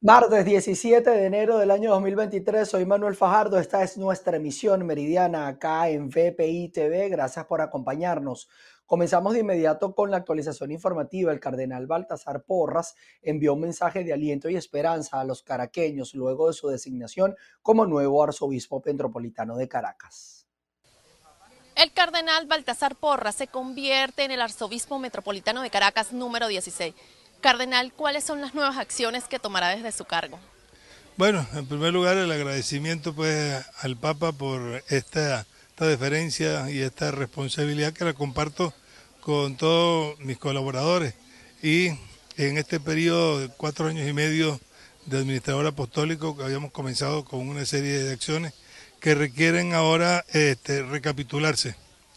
Martes 17 de enero del año 2023, soy Manuel Fajardo, esta es nuestra emisión meridiana acá en VPI TV, gracias por acompañarnos. Comenzamos de inmediato con la actualización informativa. El cardenal Baltasar Porras envió un mensaje de aliento y esperanza a los caraqueños luego de su designación como nuevo arzobispo metropolitano de Caracas. El cardenal Baltasar Porras se convierte en el arzobispo metropolitano de Caracas número 16 Cardenal, ¿cuáles son las nuevas acciones que tomará desde su cargo? Bueno, en primer lugar el agradecimiento pues al Papa por esta, esta deferencia y esta responsabilidad que la comparto con todos mis colaboradores y en este periodo de cuatro años y medio de administrador apostólico habíamos comenzado con una serie de acciones que requieren ahora este, recapitularse.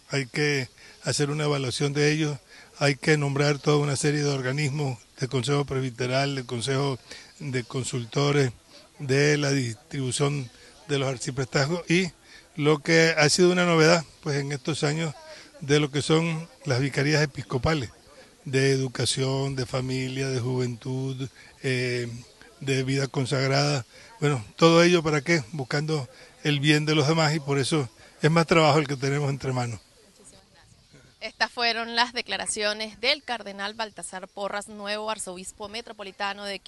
Hay que hacer una evaluación de ellos, hay que nombrar toda una serie de organismos del Consejo Presbiteral, del Consejo de Consultores, de la distribución de los arciprestazgos y lo que ha sido una novedad pues en estos años de lo que son las vicarías episcopales de educación, de familia, de juventud, eh, de vida consagrada. Bueno, todo ello para qué? Buscando el bien de los demás y por eso es más trabajo el que tenemos entre manos. Estas fueron las declaraciones del cardenal Baltasar Porras, nuevo arzobispo metropolitano de,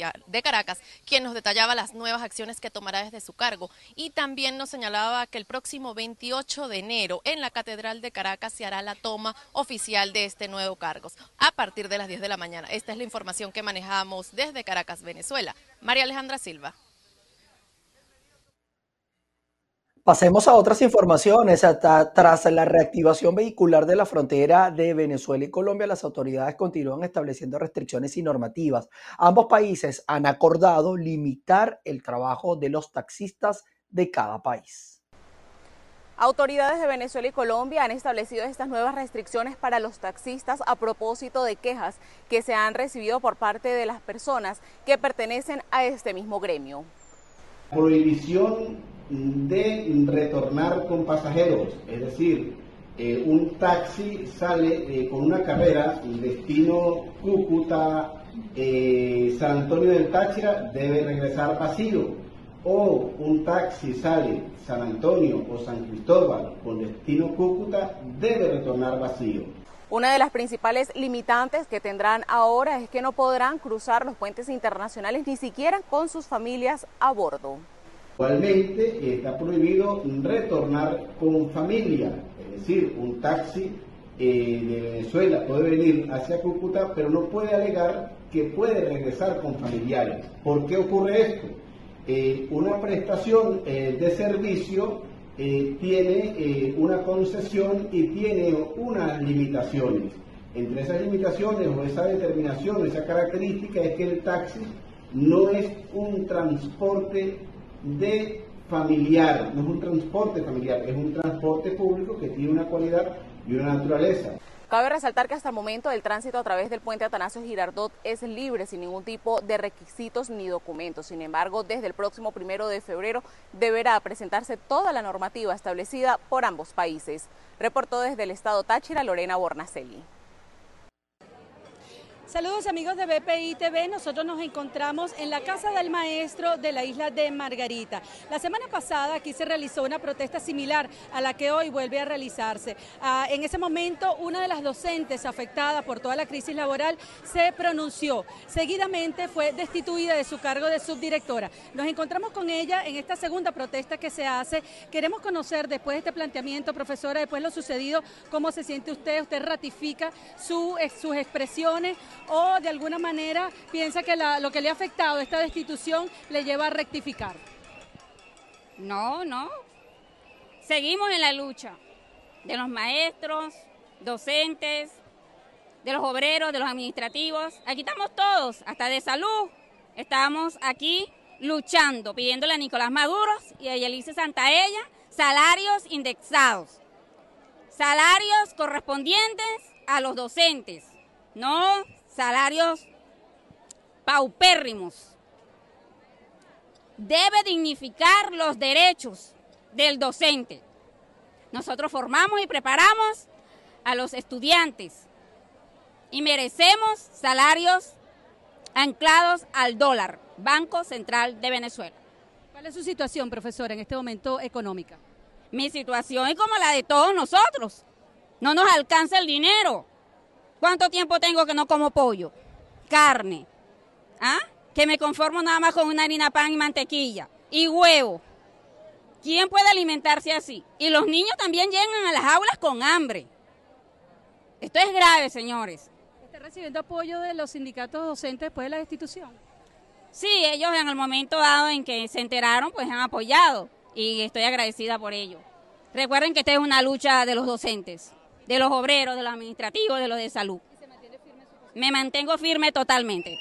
Caracas, quien nos detallaba las nuevas acciones que tomará desde su cargo y también nos señalaba que el próximo 28 de enero en la Catedral de Caracas se hará la toma oficial de este nuevo cargo a partir de las 10 de la mañana. Esta es la información que manejamos desde Caracas, Venezuela. María Alejandra Silva. Pasemos a otras informaciones. tras la reactivación vehicular de la frontera de Venezuela y Colombia, las autoridades continúan estableciendo restricciones y normativas. Ambos países han acordado limitar el trabajo de los taxistas de cada país. Autoridades de Venezuela y Colombia han establecido estas nuevas restricciones para los taxistas a propósito de quejas que se han recibido por parte de las personas que pertenecen a este mismo gremio. Prohibición de retornar con pasajeros, es decir, eh, un taxi sale eh, con una carrera, destino Cúcuta, eh, San Antonio del Táchira, debe regresar vacío. O un taxi sale San Antonio o San Cristóbal con destino Cúcuta, debe retornar vacío. Una de las principales limitantes que tendrán ahora es que no podrán cruzar los puentes internacionales ni siquiera con sus familias a bordo. Igualmente está prohibido retornar con familia, es decir, un taxi eh, de Venezuela puede venir hacia Cúcuta, pero no puede alegar que puede regresar con familiares. ¿Por qué ocurre esto? Eh, una prestación eh, de servicio tiene una concesión y tiene unas limitaciones. Entre esas limitaciones o esa determinación, esa característica es que el taxi no es un transporte de familiar, no es un transporte familiar, es un transporte público que tiene una cualidad y una naturaleza. Cabe resaltar que hasta el momento el tránsito a través del puente Atanasio Girardot es libre sin ningún tipo de requisitos ni documentos. Sin embargo, desde el próximo primero de febrero deberá presentarse toda la normativa establecida por ambos países. Reportó desde el estado Táchira Lorena Bornacelli. Saludos amigos de BPI TV, nosotros nos encontramos en la Casa del Maestro de la isla de Margarita. La semana pasada aquí se realizó una protesta similar a la que hoy vuelve a realizarse. Ah, en ese momento una de las docentes afectada por toda la crisis laboral se pronunció. Seguidamente fue destituida de su cargo de subdirectora. Nos encontramos con ella en esta segunda protesta que se hace. Queremos conocer después de este planteamiento, profesora, después de lo sucedido, cómo se siente usted, usted ratifica sus expresiones o de alguna manera piensa que lo que le ha afectado esta destitución le lleva a rectificar? No, no. Seguimos en la lucha de los maestros, docentes, de los obreros, de los administrativos. Aquí estamos todos, hasta de salud. Estamos aquí luchando, pidiéndole a Nicolás Maduro y a Yelice Santaella salarios indexados, salarios correspondientes a los docentes, no salarios paupérrimos. Debe dignificar los derechos del docente. Nosotros formamos y preparamos a los estudiantes y merecemos salarios anclados al dólar, Banco Central de Venezuela. ¿Cuál es su situación, profesora, en este momento económica? Mi situación es como la de todos nosotros. No nos alcanza el dinero. ¿Cuánto tiempo tengo que no como pollo? Carne. ¿Ah? Que me conformo nada más con una harina pan y mantequilla. Y huevo. ¿Quién puede alimentarse así? Y los niños también llegan a las aulas con hambre. Esto es grave, señores. ¿Está recibiendo apoyo de los sindicatos docentes después de la destitución? Sí, ellos en el momento dado en que se enteraron, pues han apoyado y estoy agradecida por ello. Recuerden que esta es una lucha de los docentes, de los obreros, de los administrativos, de los de salud. Me mantengo firme totalmente.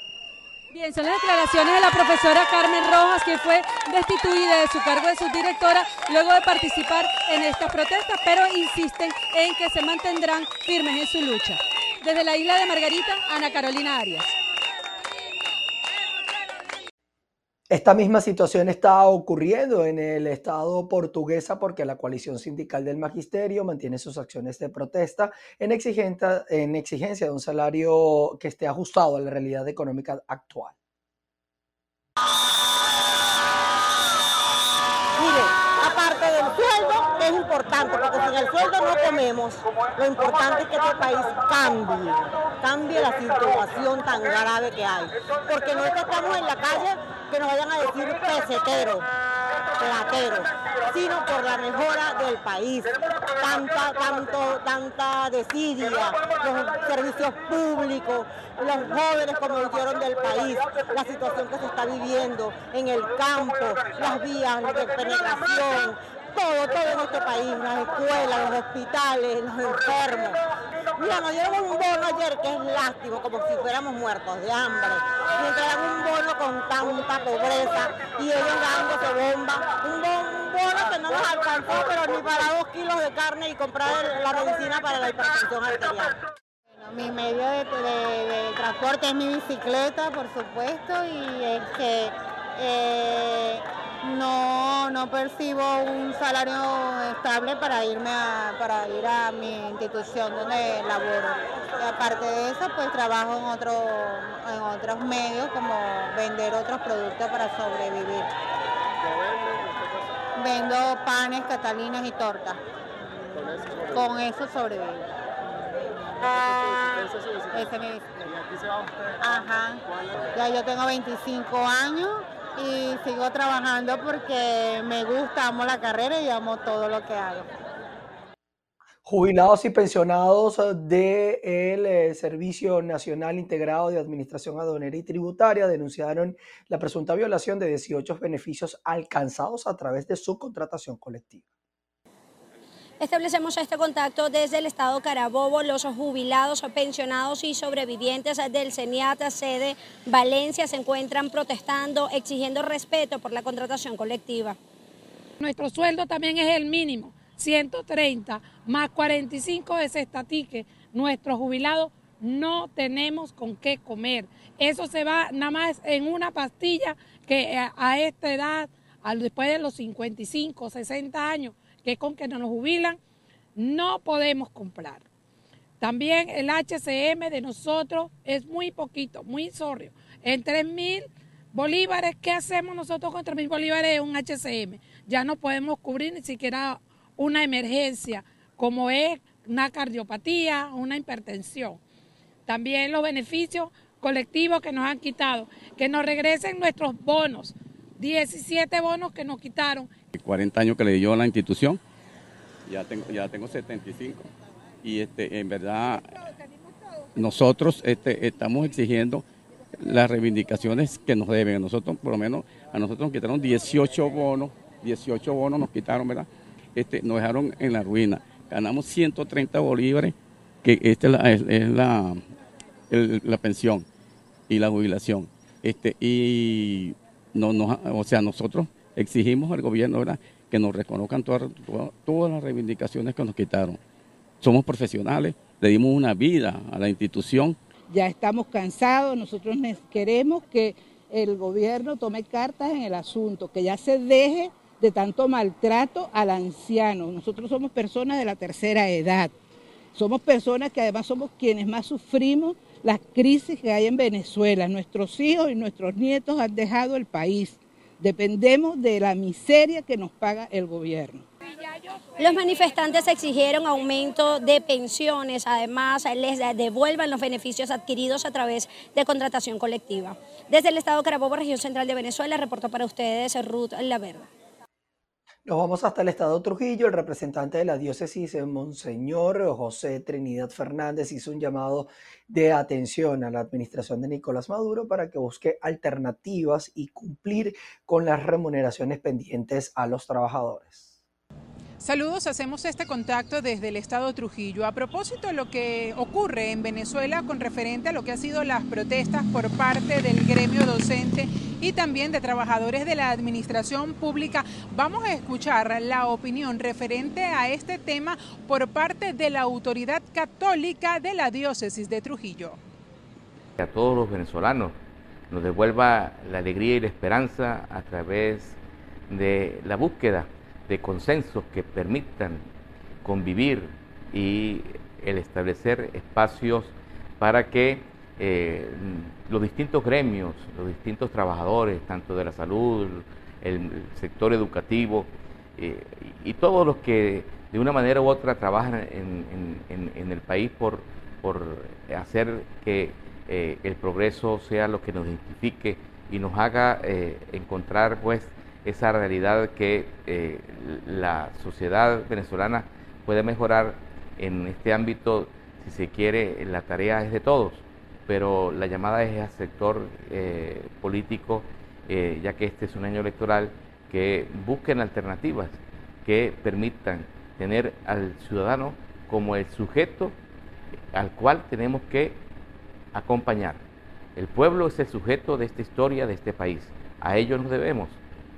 Bien, son las declaraciones de la profesora Carmen Rojas, que fue destituida de su cargo de subdirectora luego de participar en estas protestas, pero insisten en que se mantendrán firmes en su lucha. Desde la isla de Margarita, Ana Carolina Arias. Esta misma situación está ocurriendo en el Estado portuguesa porque la coalición sindical del magisterio mantiene sus acciones de protesta en, en exigencia de un salario que esté ajustado a la realidad económica actual. Mire, aparte del sueldo, es importante, porque sin el comemos. Lo importante es que este país cambie, cambie la situación tan grave que hay. Porque no estamos en la calle que nos vayan a decir peseteros, plateros, sino por la mejora del país. Tanta, tanto, tanta desidia, los servicios públicos, los jóvenes como hicieron del país, la situación que se está viviendo en el campo, las vías de penetración, todo, todo en este país, las escuelas, los hospitales, los enfermos. Mira, nos dieron un bono ayer que es lástimo, como si fuéramos muertos de hambre. Nos entregan un bono con tanta pobreza y ellos dándose bomba. Un bono, que no nos alcanzó, pero ni para dos kilos de carne y comprar la medicina para la hipertensión arterial. mi medio de, transporte es mi bicicleta, por supuesto, y es que eh, no, no percibo un salario estable para irme a, para ir a mi institución donde laboro. aparte de eso, pues trabajo en, otro, en otros medios como vender otros productos para sobrevivir. Vendo panes, catalinas y tortas. Con eso sobrevivo. Ese es Ajá. Ya yo tengo 25 años y sigo trabajando porque me gusta, amo la carrera y amo todo lo que hago. Jubilados y pensionados del eh, Servicio Nacional Integrado de Administración Aduanera y Tributaria denunciaron la presunta violación de 18 beneficios alcanzados a través de su contratación colectiva. Establecemos este contacto desde el Estado Carabobo. Los jubilados, pensionados y sobrevivientes del CENIAT sede Valencia se encuentran protestando, exigiendo respeto por la contratación colectiva. Nuestro sueldo también es el mínimo, 130 más 45 de estatique. Nuestros jubilados no tenemos con qué comer. Eso se va nada más en una pastilla que a esta edad, después de los 55, 60 años, que con que no nos jubilan, no podemos comprar. También el HCM de nosotros es muy poquito, muy sorrio. En 3 mil bolívares, ¿qué hacemos nosotros con 3 mil bolívares de un HCM? Ya no podemos cubrir ni siquiera una emergencia, como es una cardiopatía, una hipertensión. También los beneficios colectivos que nos han quitado, que nos regresen nuestros bonos, 17 bonos que nos quitaron 40 años que le dio la institución, ya tengo, ya tengo 75 y este, en verdad nosotros este, estamos exigiendo las reivindicaciones que nos deben. A nosotros, por lo menos, a nosotros nos quitaron 18 bonos, 18 bonos nos quitaron, ¿verdad? Este, nos dejaron en la ruina. Ganamos 130 bolívares, que esta es la, la, pensión y la jubilación. Este, y no, no, o sea, nosotros exigimos al gobierno que nos reconozcan todas, todas, las reivindicaciones que nos quitaron. Somos profesionales, le dimos una vida a la institución. Ya estamos cansados, nosotros queremos que el gobierno tome cartas en el asunto, que ya se deje de tanto maltrato al anciano. Nosotros somos personas de la tercera edad, somos personas que además somos quienes más sufrimos las crisis que hay en Venezuela. Nuestros hijos y nuestros nietos han dejado el país. Dependemos de la miseria que nos paga el gobierno. Los manifestantes exigieron aumento de pensiones, además les devuelvan los beneficios adquiridos a través de contratación colectiva. Desde el Estado Carabobo, región central de Venezuela, reportó para ustedes Ruth Laverde. Nos vamos hasta el estado Trujillo. El representante de la diócesis, Monseñor José Trinidad Fernández, hizo un llamado de atención a la administración de Nicolás Maduro para que busque alternativas y cumplir con las remuneraciones pendientes a los trabajadores. Saludos, hacemos este contacto desde el estado Trujillo. A propósito de lo que ocurre en Venezuela con referente a lo que ha sido las protestas por parte del gremio docente y también de trabajadores de la administración pública, vamos a escuchar la opinión referente a este tema por parte de la autoridad católica de la diócesis de Trujillo. A todos los venezolanos nos devuelva la alegría y la esperanza a través de la búsqueda de consensos que permitan convivir y el establecer espacios para que eh, los distintos gremios, los distintos trabajadores, tanto de la salud, el sector educativo eh, y todos los que de una manera u otra trabajan en, el país por, por hacer que eh, el progreso sea lo que nos identifique y nos haga encontrar pues esa realidad que eh, la sociedad venezolana puede mejorar en este ámbito, si se quiere, la tarea es de todos, pero la llamada es al sector eh, político, eh, ya que este es un año electoral, que busquen alternativas que permitan tener al ciudadano como el sujeto al cual tenemos que acompañar. El pueblo es el sujeto de esta historia, de este país. A ello nos debemos.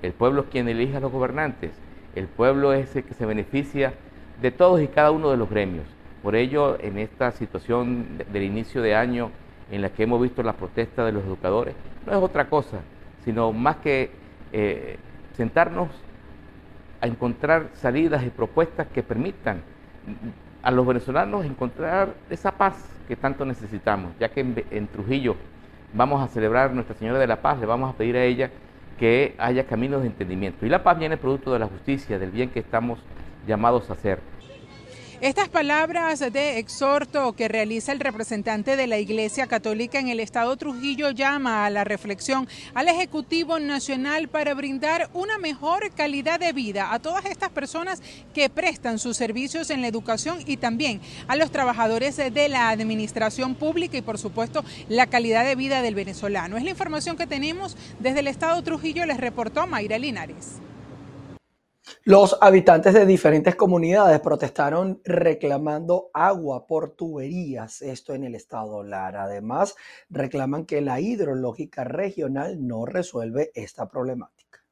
El pueblo es quien elige a los gobernantes. El pueblo es el que se beneficia de todos y cada uno de los gremios. Por ello, en esta situación del inicio de año en la que hemos visto la protesta de los educadores, no es otra cosa, sino más que eh, sentarnos a encontrar salidas y propuestas que permitan a los venezolanos encontrar esa paz que tanto necesitamos, ya que en, en Trujillo vamos a celebrar Nuestra Señora de la Paz, le vamos a pedir a ella que haya caminos de entendimiento. Y la paz viene producto de la justicia, del bien que estamos llamados a hacer. Estas palabras de exhorto que realiza el representante de la Iglesia Católica en el Estado Trujillo llama a la reflexión al Ejecutivo Nacional para brindar una mejor calidad de vida a todas estas personas que prestan sus servicios en la educación y también a los trabajadores de la administración pública y por supuesto la calidad de vida del venezolano. Es la información que tenemos desde el Estado Trujillo, les reportó Mayra Linares. Los habitantes de diferentes comunidades protestaron reclamando agua por tuberías, esto en el estado Lara. Además, reclaman que la hidrológica regional no resuelve esta problemática.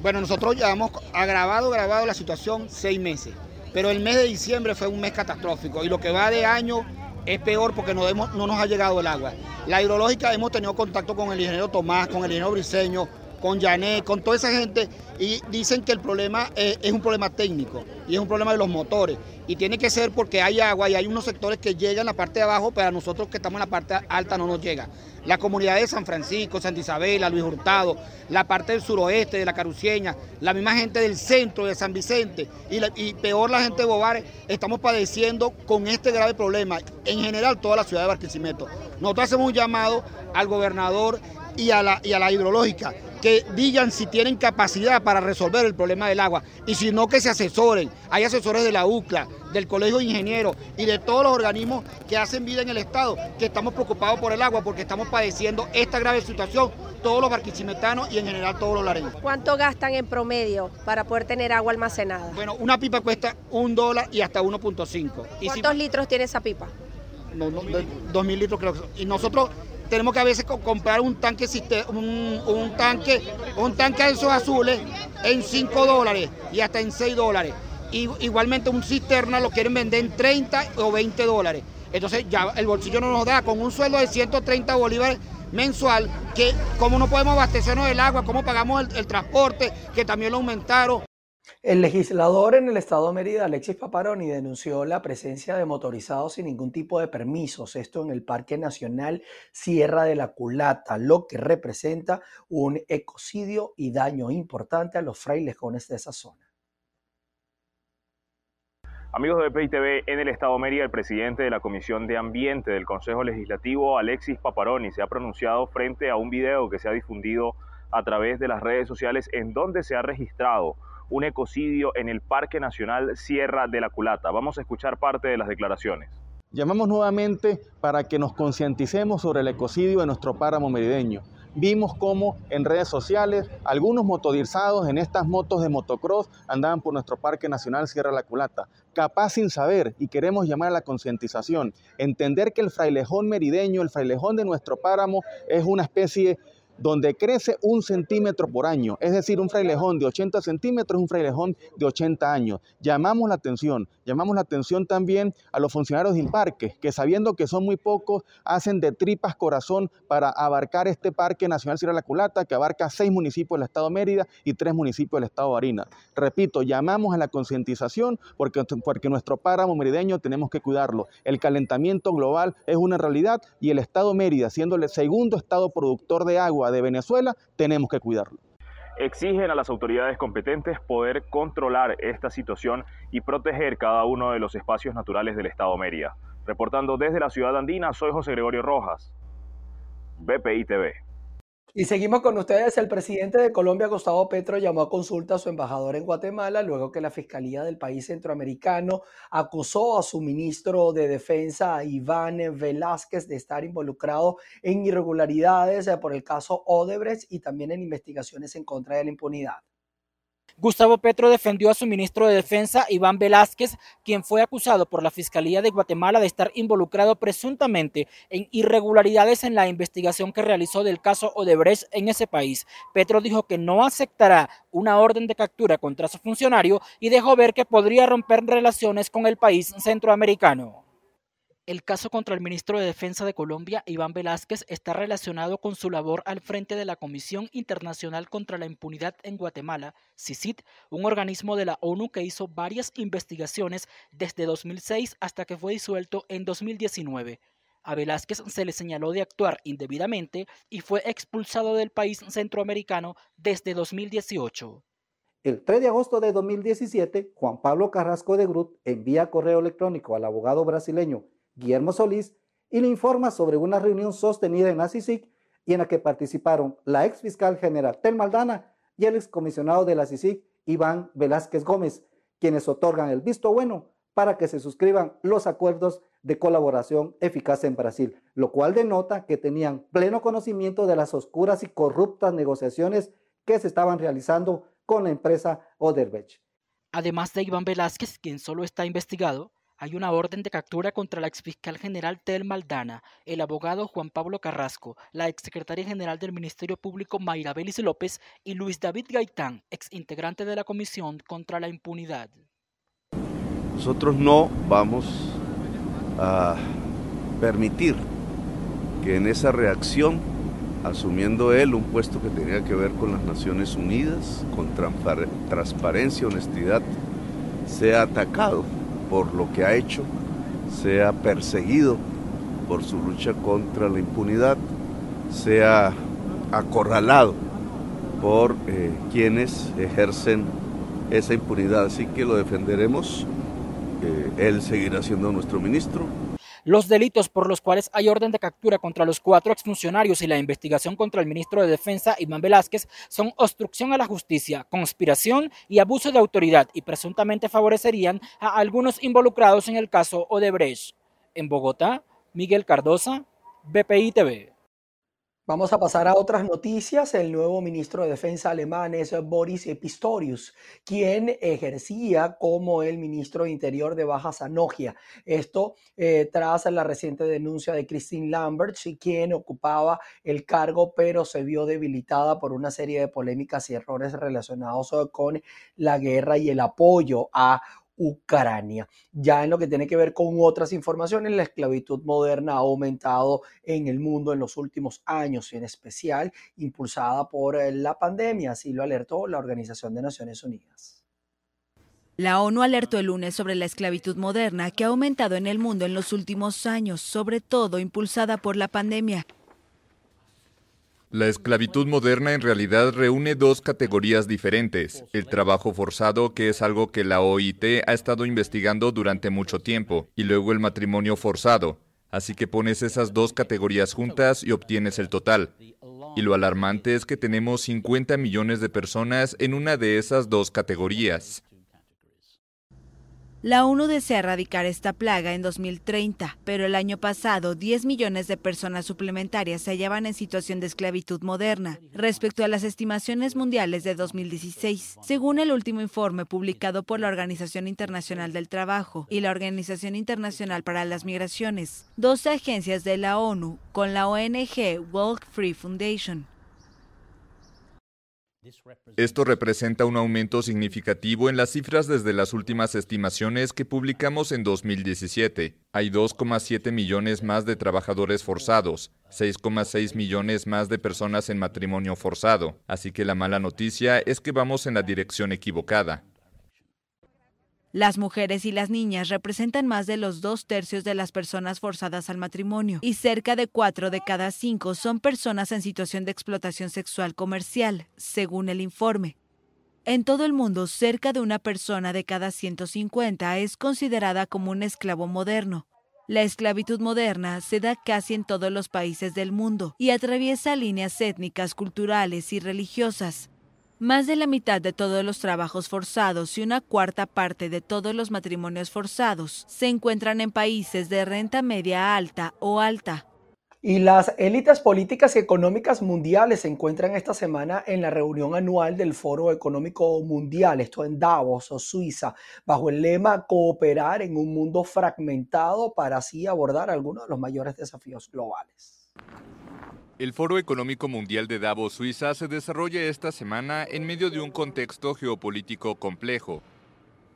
Bueno, nosotros llevamos agravado, agravado la situación seis meses, pero el mes de diciembre fue un mes catastrófico y lo que va de año es peor porque no, no nos ha llegado el agua. La hidrológica hemos tenido contacto con el ingeniero Tomás, con el ingeniero Briseño, con Janet, con toda esa gente, y dicen que el problema eh, es un problema técnico y es un problema de los motores. Y tiene que ser porque hay agua y hay unos sectores que llegan a la parte de abajo, pero a nosotros que estamos en la parte alta no nos llega. La comunidad de San Francisco, Santa Isabela, Luis Hurtado, la parte del suroeste de la Caruceña, la misma gente del centro de San Vicente y, y peor la gente de Bobares, estamos padeciendo con este grave problema. En general, toda la ciudad de Barquisimeto. Nosotros hacemos un llamado al gobernador y a la, y a la hidrológica que digan si tienen capacidad para resolver el problema del agua y si no que se asesoren. Hay asesores de la UCLA, del Colegio de Ingenieros y de todos los organismos que hacen vida en el Estado, que estamos preocupados por el agua porque estamos padeciendo esta grave situación, todos los barquisimetanos y en general todos los lareños. ¿Cuánto gastan en promedio para poder tener agua almacenada? Bueno, una pipa cuesta un dólar y hasta 1.5. ¿Cuántos litros tiene esa pipa? No, no, dos mil litros creo. Y nosotros tenemos que a veces comprar un tanque, un, tanque, un tanque de esos azules en 5 dólares y hasta en 6 dólares. Y, igualmente un cisterna lo quieren vender en 30 o 20 dólares. Entonces ya el bolsillo no nos da con un sueldo de 130 bolívares mensual, que cómo no podemos abastecernos del agua, cómo pagamos el transporte, que también lo aumentaron. El legislador en el estado de Mérida, Alexis Paparoni, denunció la presencia de motorizados sin ningún tipo de permisos, esto en el Parque Nacional Sierra de la Culata, lo que representa un ecocidio y daño importante a los frailejones de esa zona. Amigos de PITV, en el Estado de Mérida, el presidente de la Comisión de Ambiente del Consejo Legislativo, Alexis Paparoni, se ha pronunciado frente a un video que se ha difundido a través de las redes sociales en donde se ha registrado un ecocidio en el Parque Nacional Sierra de la Culata. Vamos a escuchar parte de las declaraciones. Llamamos nuevamente para que nos concienticemos sobre el ecocidio en nuestro páramo merideño. Vimos cómo en redes sociales algunos motorizados en estas motos de motocross andaban por nuestro Parque Nacional Sierra de la Culata, capaz sin saber, y queremos llamar a la concientización, entender que el frailejón merideño, el frailejón de nuestro páramo, es una especie donde crece un centímetro por año, es decir, un frailejón de 80 centímetros, un frailejón de 80 años. Llamamos la atención, llamamos la atención también a los funcionarios del parque, que sabiendo que son muy pocos, hacen de tripas corazón para abarcar este Parque Nacional Sierra La Culata, que abarca seis municipios del estado Mérida y tres municipios del estado de Barinas. Repito, llamamos a la concientización porque, porque nuestro páramo merideño tenemos que cuidarlo. El calentamiento global es una realidad y el estado Mérida, siendo el segundo estado productor de agua, de Venezuela, tenemos que cuidarlo. Exigen a las autoridades competentes poder controlar esta situación y proteger cada uno de los espacios naturales del Estado Mérida. Reportando desde la ciudad andina, soy José Gregorio Rojas, BPI TV. Y seguimos con ustedes. El presidente de Colombia, Gustavo Petro, llamó a consulta a su embajador en Guatemala luego que la Fiscalía del país centroamericano acusó a su ministro de Defensa, Iván Velázquez, de estar involucrado en irregularidades por el caso Odebrecht y también en investigaciones en contra de la impunidad. Gustavo Petro defendió a su ministro de Defensa, Iván Velázquez, quien fue acusado por la Fiscalía de Guatemala de estar involucrado presuntamente en irregularidades en la investigación que realizó del caso Odebrecht en ese país. Petro dijo que no aceptará una orden de captura contra su funcionario y dejó ver que podría romper relaciones con el país centroamericano. El caso contra el ministro de Defensa de Colombia, Iván Velázquez, está relacionado con su labor al frente de la Comisión Internacional contra la Impunidad en Guatemala, CICIT, un organismo de la ONU que hizo varias investigaciones desde 2006 hasta que fue disuelto en 2019. A Velázquez se le señaló de actuar indebidamente y fue expulsado del país centroamericano desde 2018. El 3 de agosto de 2017, Juan Pablo Carrasco de Grut envía correo electrónico al abogado brasileño Guillermo Solís, y le informa sobre una reunión sostenida en la CICIC y en la que participaron la ex fiscal general Tel Maldana y el excomisionado de la CICIC, Iván Velázquez Gómez, quienes otorgan el visto bueno para que se suscriban los acuerdos de colaboración eficaz en Brasil, lo cual denota que tenían pleno conocimiento de las oscuras y corruptas negociaciones que se estaban realizando con la empresa Oderbech. Además de Iván Velázquez, quien solo está investigado, hay una orden de captura contra la exfiscal general Tel Maldana, el abogado Juan Pablo Carrasco, la exsecretaria general del Ministerio Público Mayra Belis López y Luis David Gaitán, ex integrante de la Comisión contra la Impunidad. Nosotros no vamos a permitir que en esa reacción, asumiendo él un puesto que tenía que ver con las Naciones Unidas, con transparencia, honestidad, sea atacado por lo que ha hecho, sea perseguido por su lucha contra la impunidad, sea acorralado por eh, quienes ejercen esa impunidad. Así que lo defenderemos. Eh, él seguirá siendo nuestro ministro, los delitos por los cuales hay orden de captura contra los cuatro exfuncionarios y la investigación contra el ministro de Defensa, Iván Velázquez, son obstrucción a la justicia, conspiración y abuso de autoridad y presuntamente favorecerían a algunos involucrados en el caso Odebrecht. En Bogotá, Miguel Cardosa, BPI TV. Vamos a pasar a otras noticias. El nuevo ministro de Defensa alemán es Boris Pistorius, quien ejercía como el ministro de Interior de Baja Sanogia. Esto eh, tras la reciente denuncia de Christine Lambert, quien ocupaba el cargo, pero se vio debilitada por una serie de polémicas y errores relacionados con la guerra y el apoyo a Ucrania. Ya en lo que tiene que ver con otras informaciones, la esclavitud moderna ha aumentado en el mundo en los últimos años, en especial impulsada por eh, la pandemia, así lo alertó la Organización de Naciones Unidas. La ONU alertó el lunes sobre la esclavitud moderna que ha aumentado en el mundo en los últimos años, sobre todo impulsada por la pandemia. La esclavitud moderna en realidad reúne dos categorías diferentes. El trabajo forzado, que es algo que la OIT ha estado investigando durante mucho tiempo, y luego el matrimonio forzado. Así que pones esas dos categorías juntas y obtienes el total. Y lo alarmante es que tenemos 50 millones de personas en una de esas dos categorías. La ONU desea erradicar esta plaga en 2030, pero el año pasado 10 millones de personas suplementarias se hallaban en situación de esclavitud moderna respecto a las estimaciones mundiales de 2016, según el último informe publicado por la Organización Internacional del Trabajo y la Organización Internacional para las Migraciones, dos agencias de la ONU con la ONG Walk Free Foundation. Esto representa un aumento significativo en las cifras desde las últimas estimaciones que publicamos en 2017. Hay 2,7 millones más de trabajadores forzados, 6,6 millones más de personas en matrimonio forzado, así que la mala noticia es que vamos en la dirección equivocada. Las mujeres y las niñas representan más de los dos tercios de las personas forzadas al matrimonio y cerca de cuatro de cada cinco son personas en situación de explotación sexual comercial, según el informe. En todo el mundo, cerca de una persona de cada 150 es considerada como un esclavo moderno. La esclavitud moderna se da casi en todos los países del mundo y atraviesa líneas étnicas, culturales y religiosas. Más de la mitad de todos los trabajos forzados y una cuarta parte de todos los matrimonios forzados se encuentran en países de renta media alta o alta. Y las élites políticas y económicas mundiales se encuentran esta semana en la reunión anual del Foro Económico Mundial, esto en Davos o Suiza, bajo el lema Cooperar en un mundo fragmentado para así abordar algunos de los mayores desafíos globales. El Foro Económico Mundial de Davos, Suiza, se desarrolla esta semana en medio de un contexto geopolítico complejo.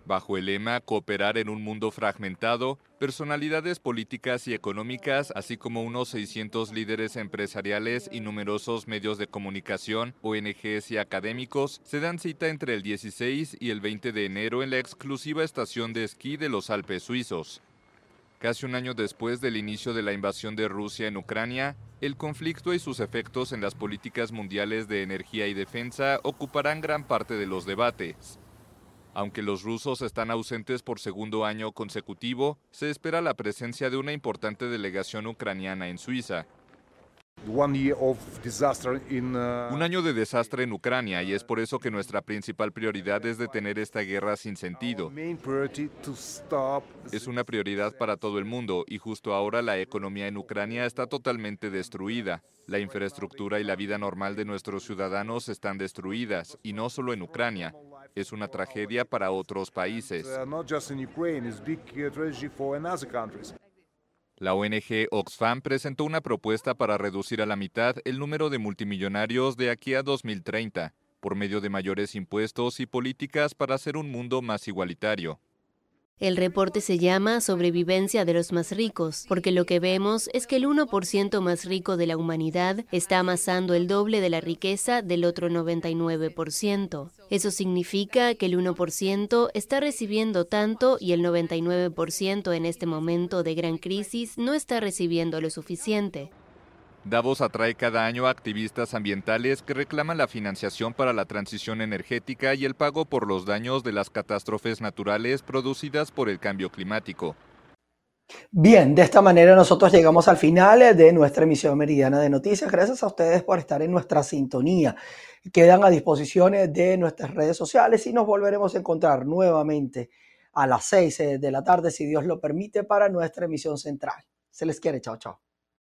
Bajo el lema Cooperar en un mundo fragmentado, personalidades políticas y económicas, así como unos 600 líderes empresariales y numerosos medios de comunicación, ONGs y académicos, se dan cita entre el 16 y el 20 de enero en la exclusiva estación de esquí de los Alpes suizos. Casi un año después del inicio de la invasión de Rusia en Ucrania, el conflicto y sus efectos en las políticas mundiales de energía y defensa ocuparán gran parte de los debates. Aunque los rusos están ausentes por segundo año consecutivo, se espera la presencia de una importante delegación ucraniana en Suiza, Un año de desastre en Ucrania y es por eso que nuestra principal prioridad es detener esta guerra sin sentido. Es una prioridad para todo el mundo y justo ahora la economía en Ucrania está totalmente destruida. La infraestructura y la vida normal de nuestros ciudadanos están destruidas y no solo en Ucrania. Es una tragedia para otros países. La ONG Oxfam presentó una propuesta para reducir a la mitad el número de multimillonarios de aquí a 2030, por medio de mayores impuestos y políticas para hacer un mundo más igualitario. El reporte se llama Sobrevivencia de los más ricos, porque lo que vemos es que el 1% más rico de la humanidad está amasando el doble de la riqueza del otro 99%. Eso significa que el 1% está recibiendo tanto y el 99% en este momento de gran crisis no está recibiendo lo suficiente. Davos atrae cada año a activistas ambientales que reclaman la financiación para la transición energética y el pago por los daños de las catástrofes naturales producidas por el cambio climático. Bien, de esta manera nosotros llegamos al final de nuestra emisión meridiana de noticias. Gracias a ustedes por estar en nuestra sintonía. Quedan a disposición de nuestras redes sociales y nos volveremos a encontrar nuevamente a las 6 de la tarde, si Dios lo permite, para nuestra emisión central. Se les quiere, chao, chao.